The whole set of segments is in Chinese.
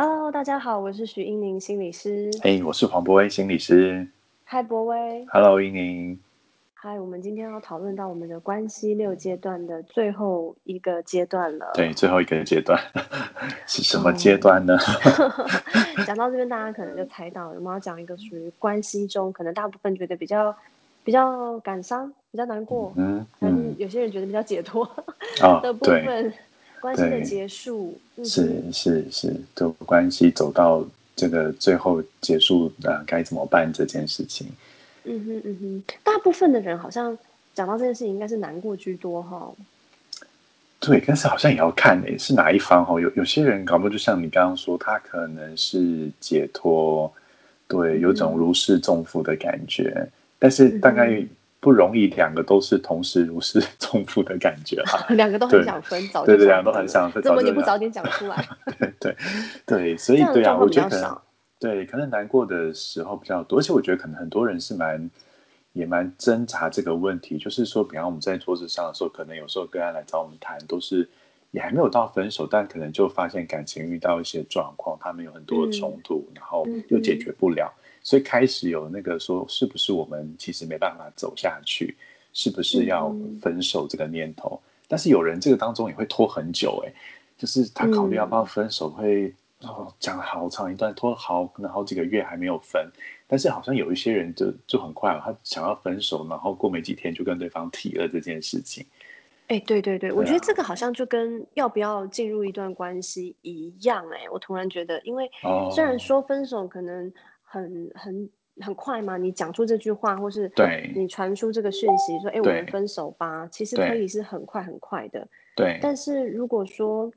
Hello，大家好，我是许英宁心理师。哎，我是黄博威心理师。嗨，博威。Hello，英宁。嗨，我们今天要讨论到我们的关系六阶段的最后一个阶段了。对，最后一个阶段 是什么阶段呢？讲到这边，大家可能就猜到，我们要讲一个属于关系中，可能大部分觉得比较比较感伤、比较难过，嗯，但是有些人觉得比较解脱的部分。关系的结束是是是，就关系走到这个最后结束，呃，该怎么办这件事情？嗯哼嗯哼，大部分的人好像讲到这件事情，应该是难过居多哈。对，但是好像也要看诶，是哪一方哈？有有些人搞不好就像你刚刚说，他可能是解脱，对，有种如释重负的感觉，但是大概。不容易，两个都是同时如释 重负的感觉哈。两个都很想分，早对对，两个都很想分，怎么你不早点讲出来？对对对，所以对啊，我觉得对，可能难过的时候比较多，而且我觉得可能很多人是蛮也蛮挣扎这个问题，就是说，比方我们在桌子上的时候，可能有时候跟他来找我们谈，都是也还没有到分手，但可能就发现感情遇到一些状况，他们有很多的冲突，然后又解决不了。所以开始有那个说，是不是我们其实没办法走下去，是不是要分手这个念头？但是有人这个当中也会拖很久，哎，就是他考虑要不要分手，会哦讲了好长一段，拖好可能好几个月还没有分。但是好像有一些人就就很快，他想要分手，然后过没几天就跟对方提了这件事情。哎，对对对，我觉得这个好像就跟要不要进入一段关系一样，哎，我突然觉得，因为虽然说分手可能。很很很快嘛？你讲出这句话，或是对你传出这个讯息，说“哎，我们分手吧”，其实可以是很快很快的。对。但是如果说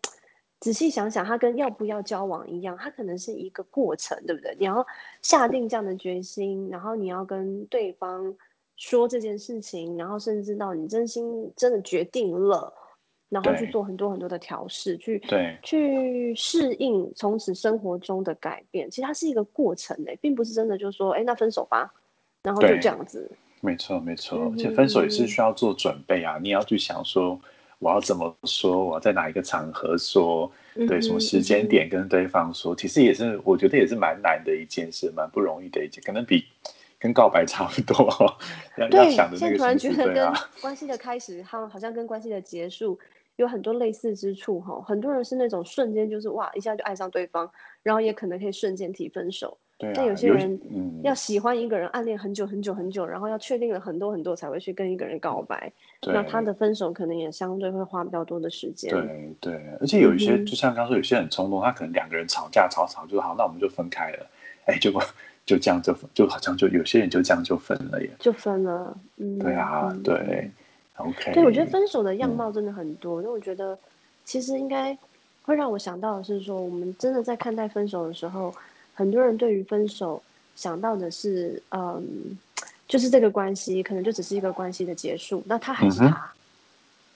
仔细想想，它跟要不要交往一样，它可能是一个过程，对不对？你要下定这样的决心，然后你要跟对方说这件事情，然后甚至到你真心真的决定了。然后去做很多很多的调试，去对去适应从此生活中的改变。其实它是一个过程诶，并不是真的就是说，哎，那分手吧，然后就这样子。没错，没错。而且分手也是需要做准备啊，你要去想说，我要怎么说，我要在哪一个场合说，对，什么时间点跟对方说，其实也是我觉得也是蛮难的一件事，蛮不容易的一件，可能比跟告白差不多。对，现在突然觉得跟关系的开始，好好像跟关系的结束。有很多类似之处哈，很多人是那种瞬间就是哇一下就爱上对方，然后也可能可以瞬间提分手。对，但有些人要喜欢一个人，暗恋很久很久很久，然后要确定了很多很多才会去跟一个人告白。那他的分手可能也相对会花比较多的时间。对对，而且有一些就像刚说，有些很冲动，他可能两个人吵架吵吵就好，那我们就分开了。哎，结果就这样就就好像就有些人就这样就分了耶，就分了。嗯，对啊，对。对，我觉得分手的样貌真的很多。那我觉得，其实应该会让我想到的是说，我们真的在看待分手的时候，很多人对于分手想到的是，嗯，就是这个关系可能就只是一个关系的结束。那他还是他，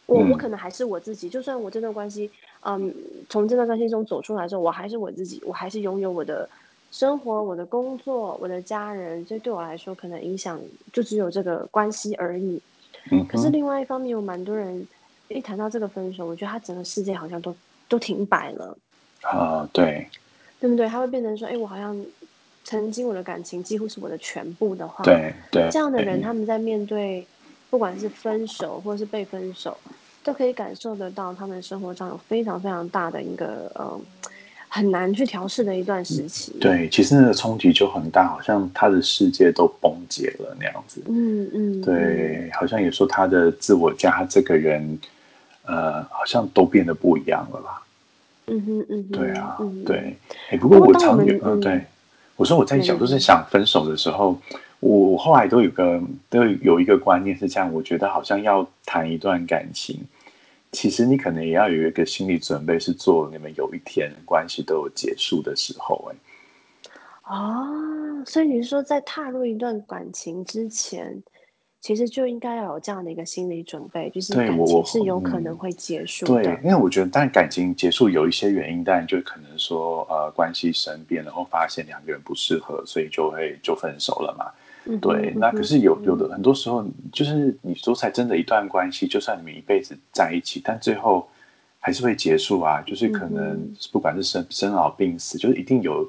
我我可能还是我自己。就算我这段关系，嗯，从这段关系中走出来之后，我还是我自己，我还是拥有我的生活、我的工作、我的家人。这对我来说，可能影响就只有这个关系而已。可是另外一方面，有蛮多人一谈到这个分手，我觉得他整个世界好像都都停摆了。啊，对，对不对？他会变成说：“哎，我好像曾经我的感情几乎是我的全部的话。”对对，这样的人他们在面对不管是分手或是被分手，都可以感受得到他们生活上有非常非常大的一个呃。很难去调试的一段时期。对，其实那个冲击就很大，好像他的世界都崩解了那样子。嗯嗯。对，好像也说他的自我加，这个人，呃，好像都变得不一样了吧？嗯哼嗯。对啊，对。哎，不过我常有嗯，对，我说我在想，就是想分手的时候，我我后来都有个都有一个观念是这样，我觉得好像要谈一段感情。其实你可能也要有一个心理准备，是做你们有一天关系都有结束的时候，哎。哦，所以你是说，在踏入一段感情之前，其实就应该要有这样的一个心理准备，就是感情是有可能会结束的。对，因为我觉得，当然感情结束有一些原因，但就可能说，呃，关系生变，然后发现两个人不适合，所以就会就分手了嘛。对，那可是有有的很多时候，就是你说才真的一段关系，就算你们一辈子在一起，但最后还是会结束啊，就是可能不管是生生老病死，就是一定有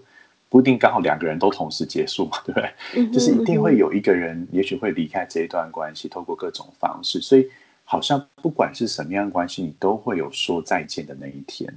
不一定刚好两个人都同时结束嘛，对不对？就是一定会有一个人，也许会离开这一段关系，透过各种方式，所以好像不管是什么样的关系，你都会有说再见的那一天。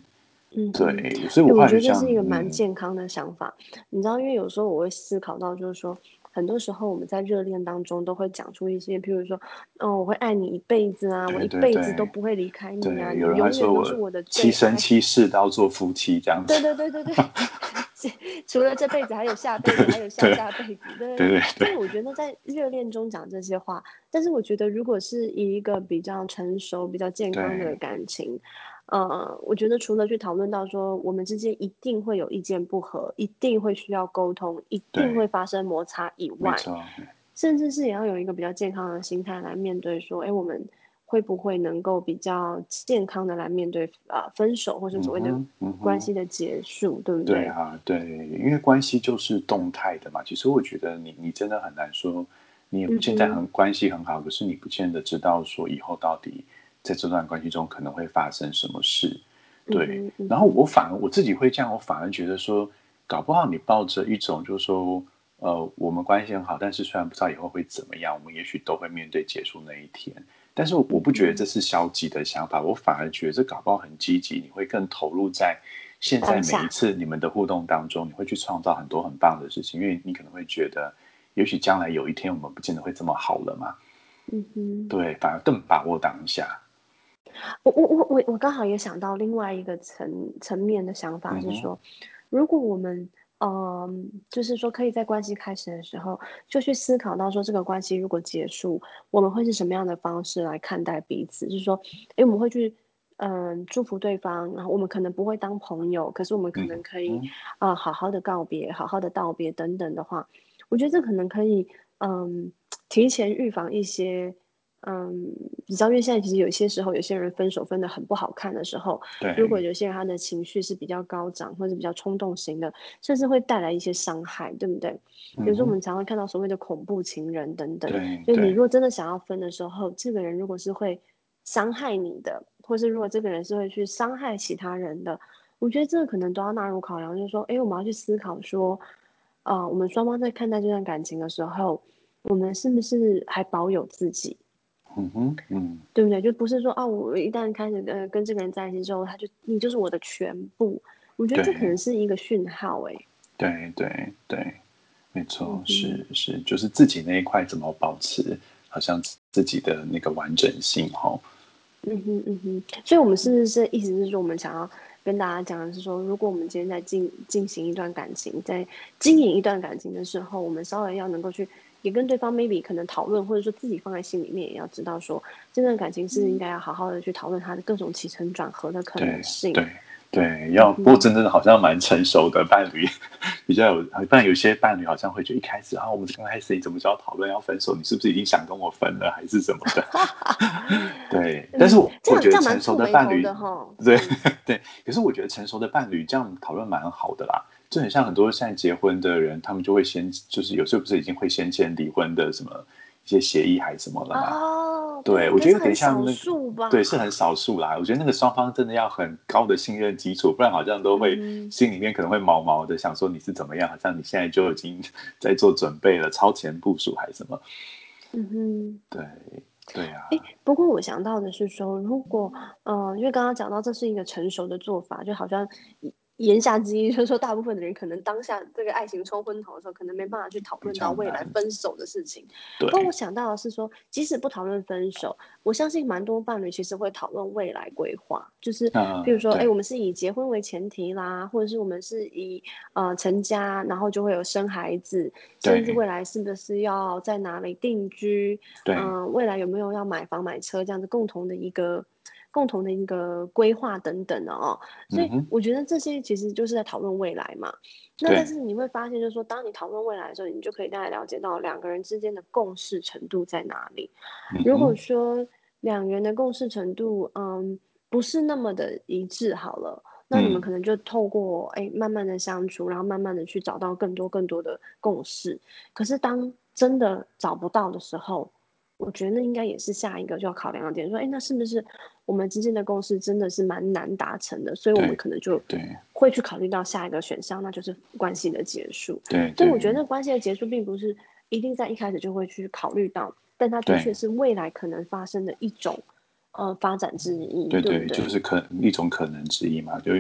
嗯，对，所以我觉得这是一个蛮健康的想法。你知道，因为有时候我会思考到，就是说。很多时候我们在热恋当中都会讲出一些，譬如说，哦，我会爱你一辈子啊，我一辈子都不会离开你啊，你永远都是我的七生七世都要做夫妻这样子。对对对对对，除了这辈子还有下辈子，还有下下辈子。对对对。所以我觉得在热恋中讲这些话，但是我觉得如果是以一个比较成熟、比较健康的感情。呃，我觉得除了去讨论到说我们之间一定会有意见不合，一定会需要沟通，一定会发生摩擦以外，甚至是也要有一个比较健康的心态来面对说，哎，我们会不会能够比较健康的来面对啊分手或者所谓的关系的结束，对不对？对啊，对，因为关系就是动态的嘛。其实我觉得你你真的很难说，你现在很关系很好，可是你不见得知道说以后到底。在这段关系中可能会发生什么事？对，然后我反而我自己会这样，我反而觉得说，搞不好你抱着一种就是说，呃，我们关系很好，但是虽然不知道以后会怎么样，我们也许都会面对结束那一天。但是我不觉得这是消极的想法，我反而觉得这搞不好很积极，你会更投入在现在每一次你们的互动当中，你会去创造很多很棒的事情，因为你可能会觉得，也许将来有一天我们不见得会这么好了嘛。嗯哼，对，反而更把握当下。我我我我我刚好也想到另外一个层层面的想法是说，如果我们嗯，就是说可以在关系开始的时候就去思考到说这个关系如果结束，我们会是什么样的方式来看待彼此？就是说，哎，我们会去嗯祝福对方，然后我们可能不会当朋友，可是我们可能可以啊好好的告别，好好的道别等等的话，我觉得这可能可以嗯提前预防一些。嗯，你知道，因为现在其实有些时候，有些人分手分的很不好看的时候，对，如果有些人他的情绪是比较高涨或者比较冲动型的，甚至会带来一些伤害，对不对？有时候我们常常看到所谓的恐怖情人等等，就你如果真的想要分的时候，这个人如果是会伤害你的，或是如果这个人是会去伤害其他人的，我觉得这个可能都要纳入考量，就是说，哎，我们要去思考说，啊，我们双方在看待这段感情的时候，我们是不是还保有自己？嗯哼，嗯，对不对？就不是说啊，我一旦开始呃跟这个人在一起之后，他就你就是我的全部。我觉得这可能是一个讯号，哎。对对对，没错，是是，就是自己那一块怎么保持，好像自己的那个完整性，哈。嗯哼嗯哼，所以我们是不是意思是说，我们想要跟大家讲的是说，如果我们今天在进进行一段感情，在经营一段感情的时候，我们稍微要能够去。也跟对方 maybe 可能讨论，或者说自己放在心里面，也要知道说，这段感情是应该要好好的去讨论它的各种起承转合的可能性。对对，要不过真正的好像蛮成熟的伴侣，比较有，不然有些伴侣好像会觉得一开始啊，我们刚开始你怎么就要讨论要分手？你是不是已经想跟我分了，还是什么的？对，但是我我觉得成熟的伴侣，对对，可是我觉得成熟的伴侣这样讨论蛮好的啦。就很像很多现在结婚的人，他们就会先就是有时候不是已经会先签离婚的什么一些协议还是什么了吗？哦，对，我觉得有点像那对是很少数啦。我觉得那个双方真的要很高的信任基础，不然好像都会心里面可能会毛毛的，想说你是怎么样，好像你现在就已经 在做准备了，超前部署还是什么？嗯哼，对对啊。哎，不过我想到的是说，如果嗯，因为刚刚讲到这是一个成熟的做法，就好像。言下之意就是说，大部分的人可能当下这个爱情冲昏头的时候，可能没办法去讨论到未来分手的事情。对。但我想到的是说，即使不讨论分手，我相信蛮多伴侣其实会讨论未来规划，就是比如说，哎，我们是以结婚为前提啦，或者是我们是以呃成家，然后就会有生孩子，甚至未来是不是要在哪里定居？嗯，未来有没有要买房买车这样子共同的一个。共同的一个规划等等的哦，所以我觉得这些其实就是在讨论未来嘛。那但是你会发现，就是说，当你讨论未来的时候，你就可以大概了解到两个人之间的共识程度在哪里。如果说两人的共识程度，嗯，不是那么的一致，好了，那你们可能就透过哎慢慢的相处，然后慢慢的去找到更多更多的共识。可是当真的找不到的时候，我觉得那应该也是下一个就要考量的点，说，哎，那是不是我们之间的共识真的是蛮难达成的？所以我们可能就对会去考虑到下一个选项，那就是关系的结束。对，所以我觉得关系的结束并不是一定在一开始就会去考虑到，但它的确是未来可能发生的一种呃发展之一。对对，就是可一种可能之一嘛。就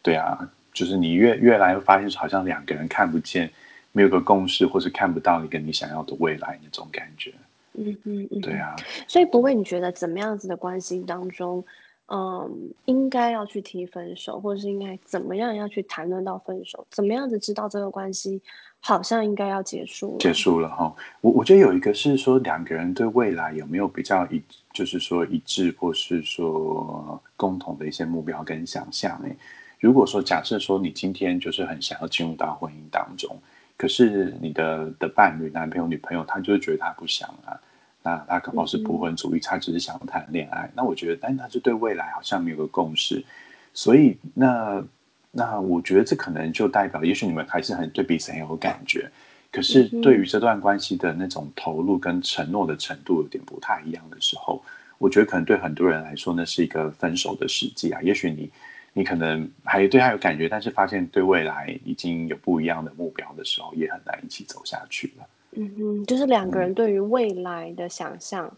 对啊，就是你越越来发现，好像两个人看不见，没有个共识，或是看不到一个你想要的未来那种感觉。嗯嗯嗯，对啊，所以不会，你觉得怎么样子的关系当中，嗯，应该要去提分手，或者是应该怎么样要去谈论到分手？怎么样子知道这个关系好像应该要结束了？结束了哈，我我觉得有一个是说两个人对未来有没有比较一，就是说一致，或是说共同的一些目标跟想象。哎，如果说假设说你今天就是很想要进入到婚姻当中。可是你的的伴侣、男朋友、女朋友，他就是觉得他不想啊，那他可能是不婚主义，他只是想谈恋爱。那我觉得，但他是对未来好像没有个共识，所以那那我觉得这可能就代表，也许你们还是很对彼此很有感觉，可是对于这段关系的那种投入跟承诺的程度有点不太一样的时候，我觉得可能对很多人来说，那是一个分手的时机啊。也许你。你可能还对他有感觉，但是发现对未来已经有不一样的目标的时候，也很难一起走下去了。嗯哼，就是两个人对于未来的想象，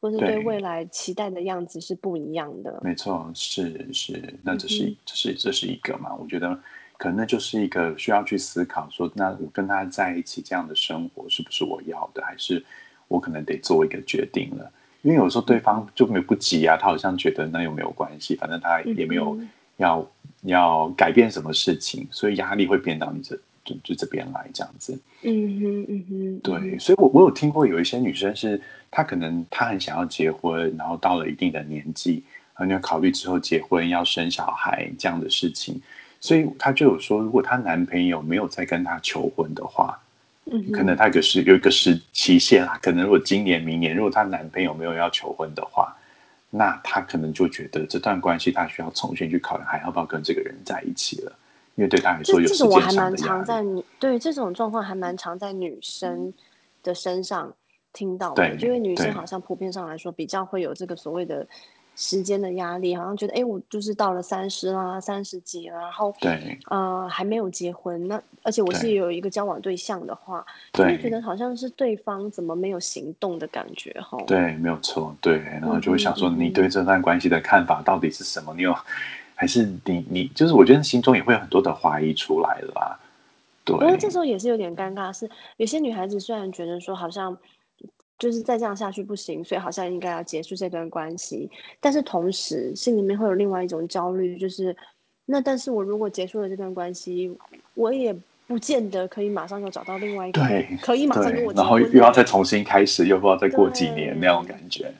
或是对未来期待的样子是不一样的。没错，是是，那这是这是这是一个嘛？我觉得可能那就是一个需要去思考说，那我跟他在一起这样的生活是不是我要的，还是我可能得做一个决定了？因为有时候对方就没有不急啊，他好像觉得那又没有关系，反正他也没有。要要改变什么事情，所以压力会变到你这就就这边来这样子。嗯哼嗯哼，对，所以我我有听过有一些女生是，她可能她很想要结婚，然后到了一定的年纪，然后要考虑之后结婚要生小孩这样的事情，所以她就有说，如果她男朋友没有再跟她求婚的话，嗯，可能她个是有一个时期限啊，可能如果今年明年如果她男朋友没有要求婚的话。那他可能就觉得这段关系他需要重新去考量，还要不要跟这个人在一起了？因为对他来说有时间上的压力。对这种状况还蛮常在女生的身上听到的，因为女生好像普遍上来说比较会有这个所谓的。时间的压力，好像觉得，哎，我就是到了三十啦，三十几了，然后，对，呃，还没有结婚，那而且我是有一个交往对象的话，就会觉得好像是对方怎么没有行动的感觉，哈。对，没有错，对，然后就会想说，你对这段关系的看法到底是什么？你有，还是你你就是我觉得心中也会有很多的怀疑出来了，对。不过这时候也是有点尴尬，是有些女孩子虽然觉得说好像。就是再这样下去不行，所以好像应该要结束这段关系。但是同时心里面会有另外一种焦虑，就是那但是我如果结束了这段关系，我也不见得可以马上又找到另外一个对可以马上跟我然后又要再重新开始，又不知道再过几年那种感觉。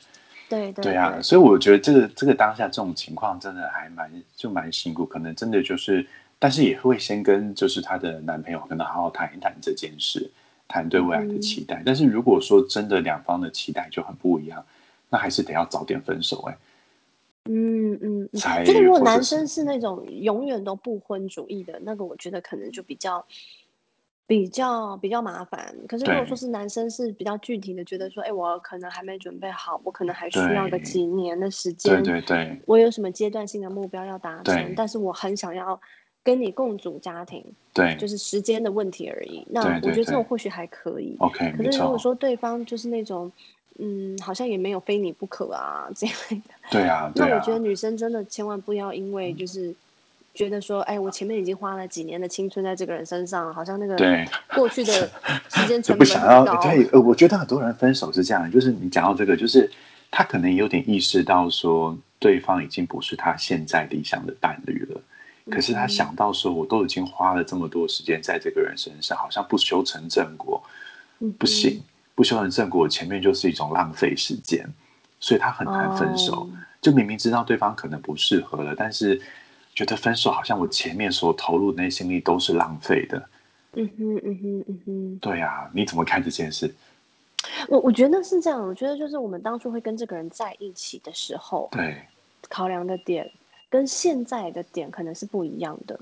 对对对啊，所以我觉得这个这个当下这种情况真的还蛮就蛮辛苦，可能真的就是，但是也会先跟就是她的男朋友跟她好好谈一谈这件事。谈对未来的期待，但是如果说真的两方的期待就很不一样，那还是得要早点分手哎。嗯嗯，就是如果男生是那种永远都不婚主义的那个，我觉得可能就比较比较比较麻烦。可是如果说是男生是比较具体的，觉得说，哎，我可能还没准备好，我可能还需要个几年的时间，对对对，我有什么阶段性的目标要达成，但是我很想要。跟你共组家庭，对，就是时间的问题而已。那我觉得这种或许还可以。OK，可是如果说对方就是那种，嗯，好像也没有非你不可啊这样的。对啊，那我觉得女生真的千万不要因为就是觉得说，哎，我前面已经花了几年的青春在这个人身上，好像那个过去的时间 成本很高。对，呃，我觉得很多人分手是这样，就是你讲到这个，就是他可能有点意识到说，对方已经不是他现在理想的伴侣了。可是他想到说，我都已经花了这么多时间在这个人身上，好像不修成正果，不行，不修成正果，前面就是一种浪费时间，所以他很难分手。就明明知道对方可能不适合了，但是觉得分手好像我前面所投入的那心力都是浪费的。嗯哼，嗯哼，嗯哼。对啊，你怎么看这件事？我我觉得是这样，我觉得就是我们当初会跟这个人在一起的时候，对，考量的点。跟现在的点可能是不一样的，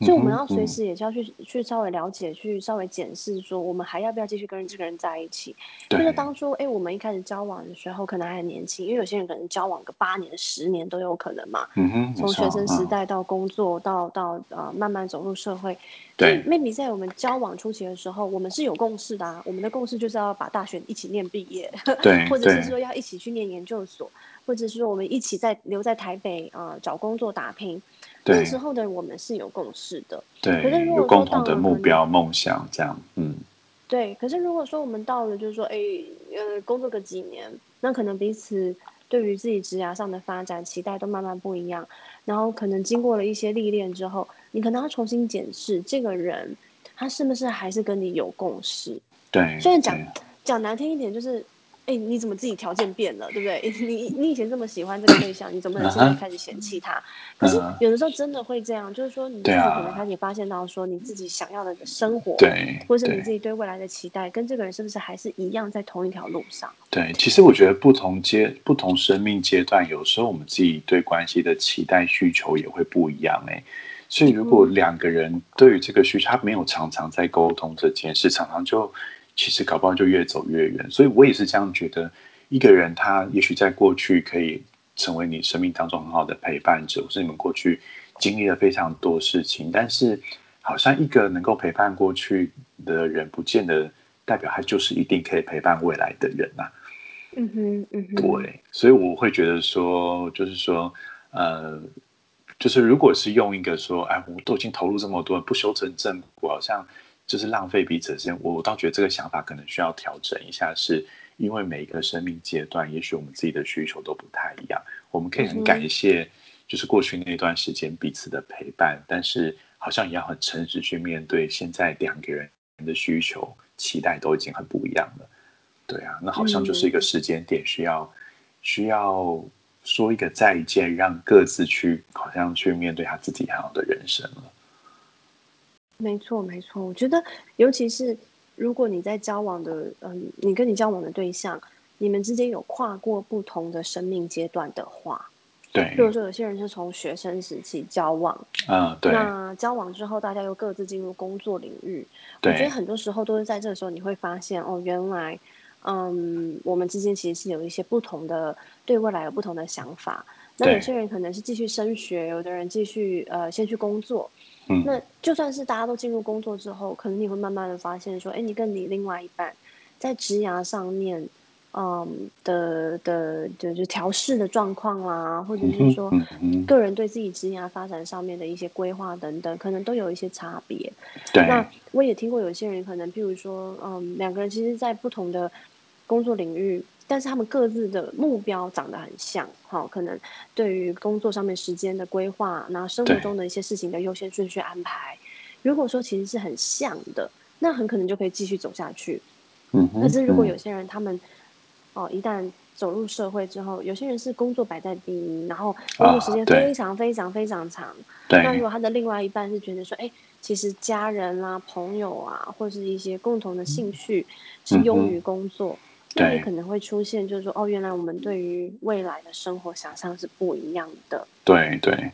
所以我们要随时也是要去去稍微了解，去稍微检视，说我们还要不要继续跟这个人在一起？就是当初哎，我们一开始交往的时候可能还很年轻，因为有些人可能交往个八年、十年都有可能嘛。嗯哼，从学生时代到工作，到到呃慢慢走入社会。对，maybe 在我们交往初期的时候，我们是有共识的啊。我们的共识就是要把大学一起念毕业，对，或者是说要一起去念研究所，或者是说我们一起在留在台北啊找工作打拼。那时候的我们是有共识的，对，可是如果有共同的目标、梦想这样，嗯，对。可是如果说我们到了，就是说，哎，呃，工作个几年，那可能彼此对于自己职涯上的发展期待都慢慢不一样，然后可能经过了一些历练之后，你可能要重新检视这个人，他是不是还是跟你有共识？对。虽然讲讲难听一点，就是。哎，你怎么自己条件变了，对不对？你你以前这么喜欢这个对象，你怎么能现在开始嫌弃他？可是有的时候真的会这样，就是说你自己可能开始发现到，说你自己想要的生活，对，或是你自己对未来的期待，跟这个人是不是还是一样在同一条路上？对，其实我觉得不同阶、不同生命阶段，有时候我们自己对关系的期待需求也会不一样。哎，所以如果两个人对于这个需求，他没有常常在沟通这件事，常常就。其实搞不好就越走越远，所以我也是这样觉得。一个人他也许在过去可以成为你生命当中很好的陪伴者，或是你们过去经历了非常多事情，但是好像一个能够陪伴过去的人，不见得代表他就是一定可以陪伴未来的人呐。嗯哼，嗯哼，对，所以我会觉得说，就是说，呃，就是如果是用一个说，哎，我都已经投入这么多，不修成正果，好像。就是浪费彼此的时间，我倒觉得这个想法可能需要调整一下，是因为每一个生命阶段，也许我们自己的需求都不太一样。我们可以很感谢，就是过去那段时间彼此的陪伴，但是好像也要很诚实去面对，现在两个人的需求、期待都已经很不一样了。对啊，那好像就是一个时间点，需要需要说一个再见，让各自去好像去面对他自己还有的人生了。没错，没错。我觉得，尤其是如果你在交往的，嗯，你跟你交往的对象，你们之间有跨过不同的生命阶段的话，对。比如果说有些人是从学生时期交往，嗯，对。那交往之后，大家又各自进入工作领域，我觉得很多时候都是在这个时候，你会发现，哦，原来，嗯，我们之间其实是有一些不同的，对未来有不同的想法。那有些人可能是继续升学，有的人继续呃先去工作。那就算是大家都进入工作之后，可能你会慢慢的发现说，哎，你跟你另外一半在职涯上面，嗯的的就是调试的状况啦，或者是说个人对自己职涯发展上面的一些规划等等，可能都有一些差别。对。那我也听过有些人可能，譬如说，嗯，两个人其实，在不同的工作领域。但是他们各自的目标长得很像，好，可能对于工作上面时间的规划，然后生活中的一些事情的优先顺序安排，如果说其实是很像的，那很可能就可以继续走下去。嗯，可是如果有些人他们哦，一旦走入社会之后，有些人是工作摆在第一，然后工作时间非常非常非常长。那如果他的另外一半是觉得说，哎，其实家人啊、朋友啊，或是一些共同的兴趣是优于工作。那你可能会出现，就是说，哦，原来我们对于未来的生活想象是不一样的。对对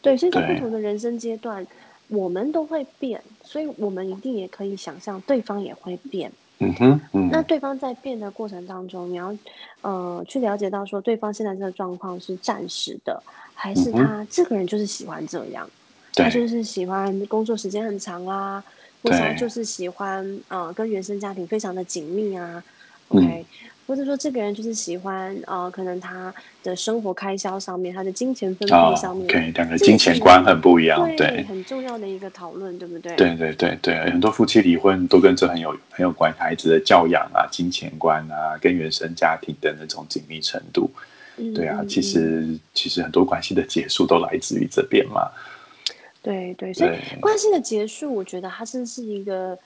对，所以在不同的人生阶段，我们都会变，所以我们一定也可以想象对方也会变。嗯哼，那对方在变的过程当中，你要呃去了解到说，对方现在这个状况是暂时的，还是他这个人就是喜欢这样，他就是喜欢工作时间很长啊，或者他就是喜欢呃跟原生家庭非常的紧密啊。OK，或者说这个人就是喜欢呃，可能他的生活开销上面，他的金钱分配上面，OK，两个金钱观很不一样，对，很重要的一个讨论，对不对？对对对对，很多夫妻离婚都跟这很有很有关，孩子的教养啊、金钱观啊、跟原生家庭的那种紧密程度，对啊，其实其实很多关系的结束都来自于这边嘛。对对，所以关系的结束，我觉得它真是一个，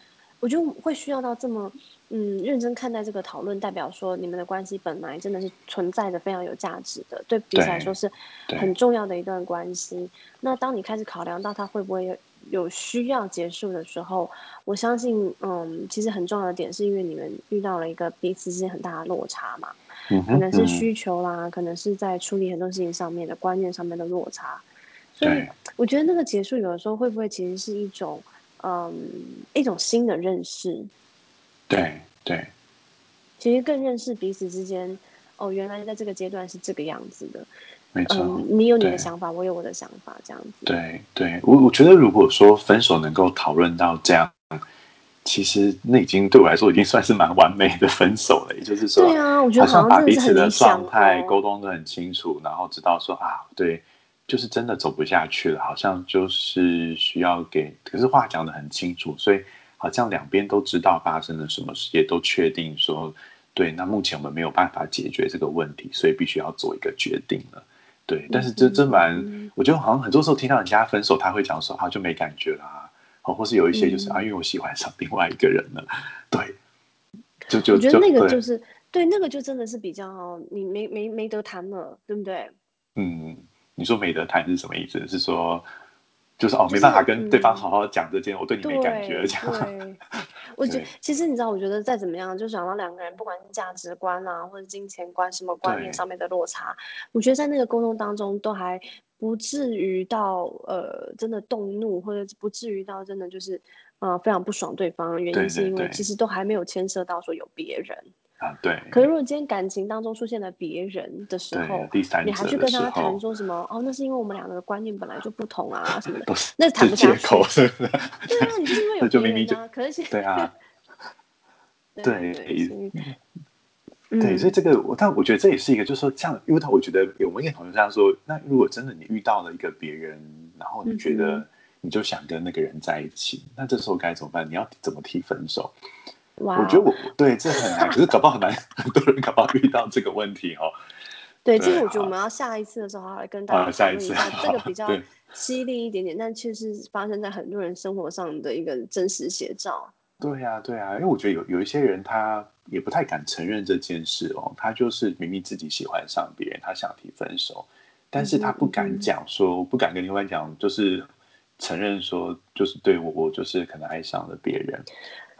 我觉得会需要到这么。嗯，认真看待这个讨论，代表说你们的关系本来真的是存在的非常有价值的，对彼此来说是很重要的一段关系。那当你开始考量到他会不会有有需要结束的时候，我相信，嗯，其实很重要的点是因为你们遇到了一个彼此之间很大的落差嘛，可能是需求啦，可能是在处理很多事情上面的观念上面的落差。所以我觉得那个结束有的时候会不会其实是一种，嗯，一种新的认识。对对。其实更认识彼此之间，哦，原来在这个阶段是这个样子的。没错。你有你的想法，我有我的想法，这样子。对对，我我觉得如果说分手能够讨论到这样。其实那已经对我来说已经算是蛮完美的分手了，也就是说，对啊，我觉得好像把彼此的状态沟通的很清楚，然后知道说啊，对，就是真的走不下去了，好像就是需要给，可是话讲的很清楚，所以好像两边都知道发生了什么事，也都确定说，对，那目前我们没有办法解决这个问题，所以必须要做一个决定了，对，但是这这蛮，我觉得好像很多时候听到人家分手，他会讲说啊，就没感觉啦。哦，或是有一些就是啊，因为我喜欢上另外一个人了，对，就就我觉得那个就是对那个就真的是比较你没没没得谈了，对不对？嗯，你说没得谈是什么意思？是说就是哦，没办法跟对方好好讲这件我对你没感觉这样。我觉得其实你知道，我觉得再怎么样，就想到两个人不管是价值观啊，或者金钱观什么观念上面的落差，我觉得在那个沟通当中都还。不至于到呃真的动怒，或者不至于到真的就是呃非常不爽对方。原因是因为其实都还没有牵涉到说有别人啊。对。可是如果今天感情当中出现了别人的时候，你还去跟他谈说什么？哦，那是因为我们两个的观念本来就不同啊什么的，那谈不下去。是不是？对啊，你就是因为有别人啊。可是 对啊。对。对，所以这个我，但我觉得这也是一个，就是说，这样，因为他我觉得我们也同学这样说。那如果真的你遇到了一个别人，然后你觉得你就想跟那个人在一起，那这时候该怎么办？你要怎么提分手？哇，我觉得我对这很难，可是搞不好很难，很多人搞不好遇到这个问题哦。对，这个我觉得我们要下一次的时候，好好跟大家讨论一下，这个比较犀利一点点，但却是发生在很多人生活上的一个真实写照。对呀，对呀，因为我觉得有有一些人他。也不太敢承认这件事哦，他就是明明自己喜欢上别人，他想提分手，但是他不敢讲说，不敢跟另外讲，就是承认说，就是对我，我就是可能爱上了别人。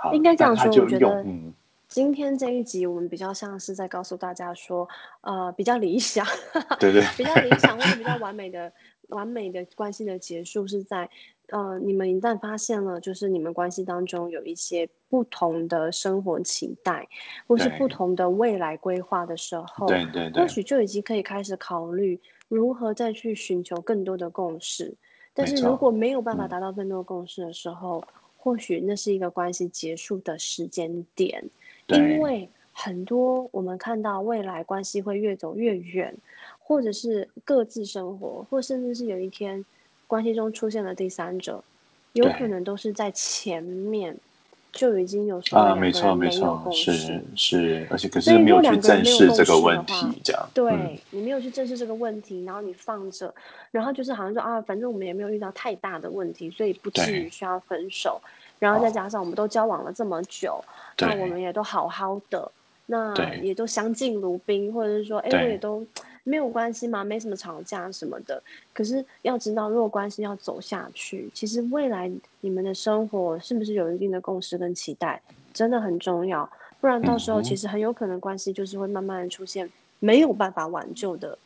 好，应该这样说，我觉得，嗯，今天这一集我们比较像是在告诉大家说，呃，比较理想，对对，比较理想或者比较完美的、完美的关系的结束是在。呃，你们一旦发现了，就是你们关系当中有一些不同的生活期待，或是不同的未来规划的时候，对对对，或许就已经可以开始考虑如何再去寻求更多的共识。但是如果没有办法达到更多共识的时候，或许那是一个关系结束的时间点，因为很多我们看到未来关系会越走越远，或者是各自生活，或甚至是有一天。关系中出现了第三者，有可能都是在前面就已经有说没错没错是是，而且可是没有去正视这个问题，这样对你没有去正视这个问题，然后你放着，然后就是好像说啊，反正我们也没有遇到太大的问题，所以不至于需要分手。然后再加上我们都交往了这么久，那我们也都好好的，那也都相敬如宾，或者是说，哎，我也都。没有关系嘛，没什么吵架什么的。可是要知道，如果关系要走下去，其实未来你们的生活是不是有一定的共识跟期待，真的很重要。不然到时候其实很有可能关系就是会慢慢出现没有办法挽救的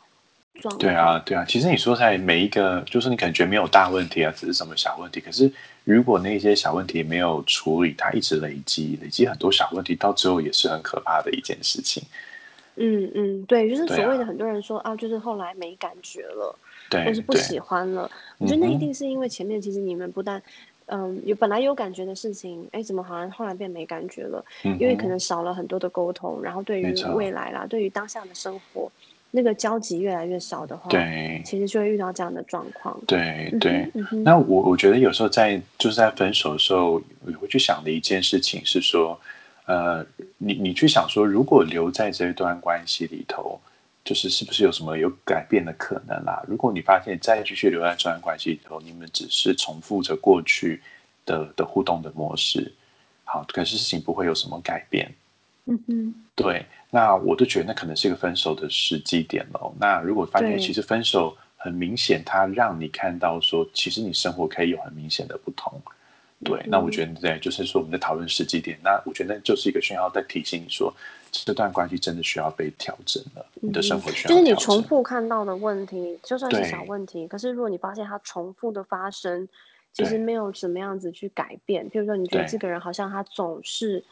状态。对啊，对啊。其实你说在每一个，就是你感觉没有大问题啊，只是什么小问题。可是如果那些小问题没有处理，它一直累积，累积很多小问题，到最后也是很可怕的一件事情。嗯嗯，对，就是所谓的很多人说啊，就是后来没感觉了，对或是不喜欢了。我觉得那一定是因为前面其实你们不但嗯有本来有感觉的事情，哎，怎么好像后来变没感觉了？因为可能少了很多的沟通，然后对于未来啦，对于当下的生活，那个交集越来越少的话，对，其实就会遇到这样的状况。对对，那我我觉得有时候在就是在分手的时候，我会去想的一件事情是说。呃，你你去想说，如果留在这一段关系里头，就是是不是有什么有改变的可能啦？如果你发现再继续留在这段关系里头，你们只是重复着过去的的互动的模式，好，可是事情不会有什么改变。嗯嗯，对，那我都觉得那可能是一个分手的时机点喽。那如果发现其实分手很明显，它让你看到说，其实你生活可以有很明显的不同。对，那我觉得对，就是说我们在讨论时机点，那我觉得就是一个讯号在提醒你说，这段关系真的需要被调整了，你的生活需要就是你重复看到的问题，就算是小问题，可是如果你发现它重复的发生，其实没有什么样子去改变。比如说，你觉得这个人好像他总是。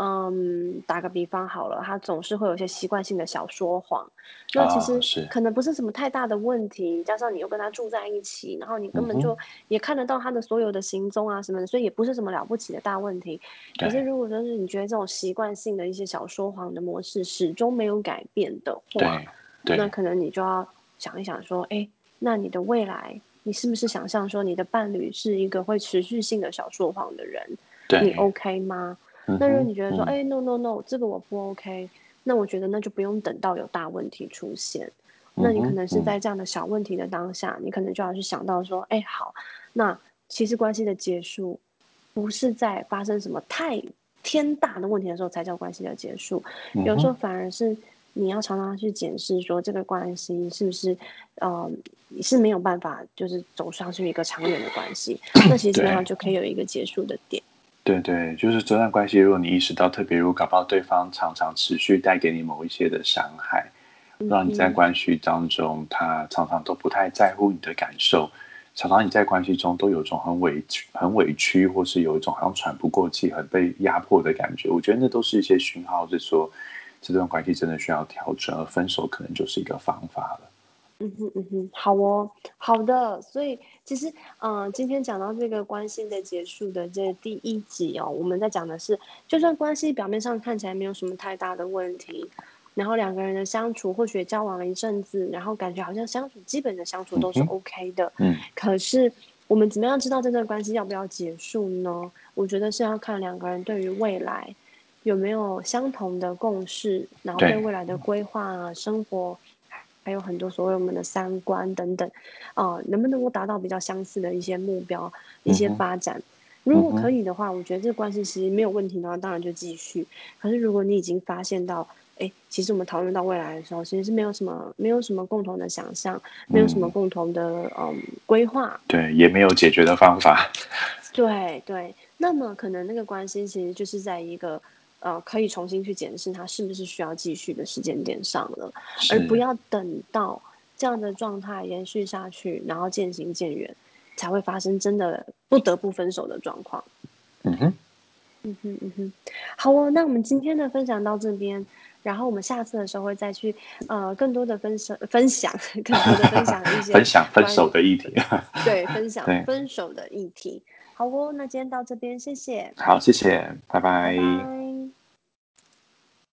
嗯，打个比方好了，他总是会有一些习惯性的小说谎，那其实可能不是什么太大的问题，加上你又跟他住在一起，然后你根本就也看得到他的所有的行踪啊什么的，所以也不是什么了不起的大问题。可是如果说是你觉得这种习惯性的一些小说谎的模式始终没有改变的话，那可能你就要想一想说，哎，那你的未来，你是不是想象说你的伴侣是一个会持续性的小说谎的人？你 OK 吗？那如果你觉得说，哎，no no no，这个我不 OK，那我觉得那就不用等到有大问题出现。那你可能是在这样的小问题的当下，你可能就要去想到说，哎，好，那其实关系的结束，不是在发生什么太天大的问题的时候才叫关系的结束，有时候反而是你要常常去检视说，这个关系是不是，呃，是没有办法就是走上去一个长远的关系，那其实上就可以有一个结束的点。对对，就是这段关系，如果你意识到，特别如果搞不好对方常常持续带给你某一些的伤害，让你在关系当中，他常常都不太在乎你的感受，常常你在关系中都有种很委屈、很委屈，或是有一种好像喘不过气、很被压迫的感觉，我觉得那都是一些讯号，是说这段关系真的需要调整，而分手可能就是一个方法了。嗯哼嗯哼，好哦，好的。所以其实，嗯，今天讲到这个关系的结束的这第一集哦，我们在讲的是，就算关系表面上看起来没有什么太大的问题，然后两个人的相处或许交往了一阵子，然后感觉好像相处基本的相处都是 OK 的，嗯，可是我们怎么样知道这段关系要不要结束呢？我觉得是要看两个人对于未来有没有相同的共识，然后对未来的规划啊，生活。还有很多所谓我们的三观等等，啊，能不能够达到比较相似的一些目标、一些发展？如果可以的话，我觉得这个关系其实没有问题的话，当然就继续。可是如果你已经发现到，哎，其实我们讨论到未来的时候，其实是没有什么、没有什么共同的想象，没有什么共同的嗯规划，对，也没有解决的方法。对对，那么可能那个关系其实就是在一个。呃，可以重新去检视它是不是需要继续的时间点上了，而不要等到这样的状态延续下去，然后渐行渐远，才会发生真的不得不分手的状况。嗯哼，嗯哼，嗯哼，好哦，那我们今天的分享到这边，然后我们下次的时候会再去呃更多的分享分享，更多的分享一些分享分手的议题，对，分享分手的议题。好哦，那今天到这边，谢谢。好，谢谢，拜拜。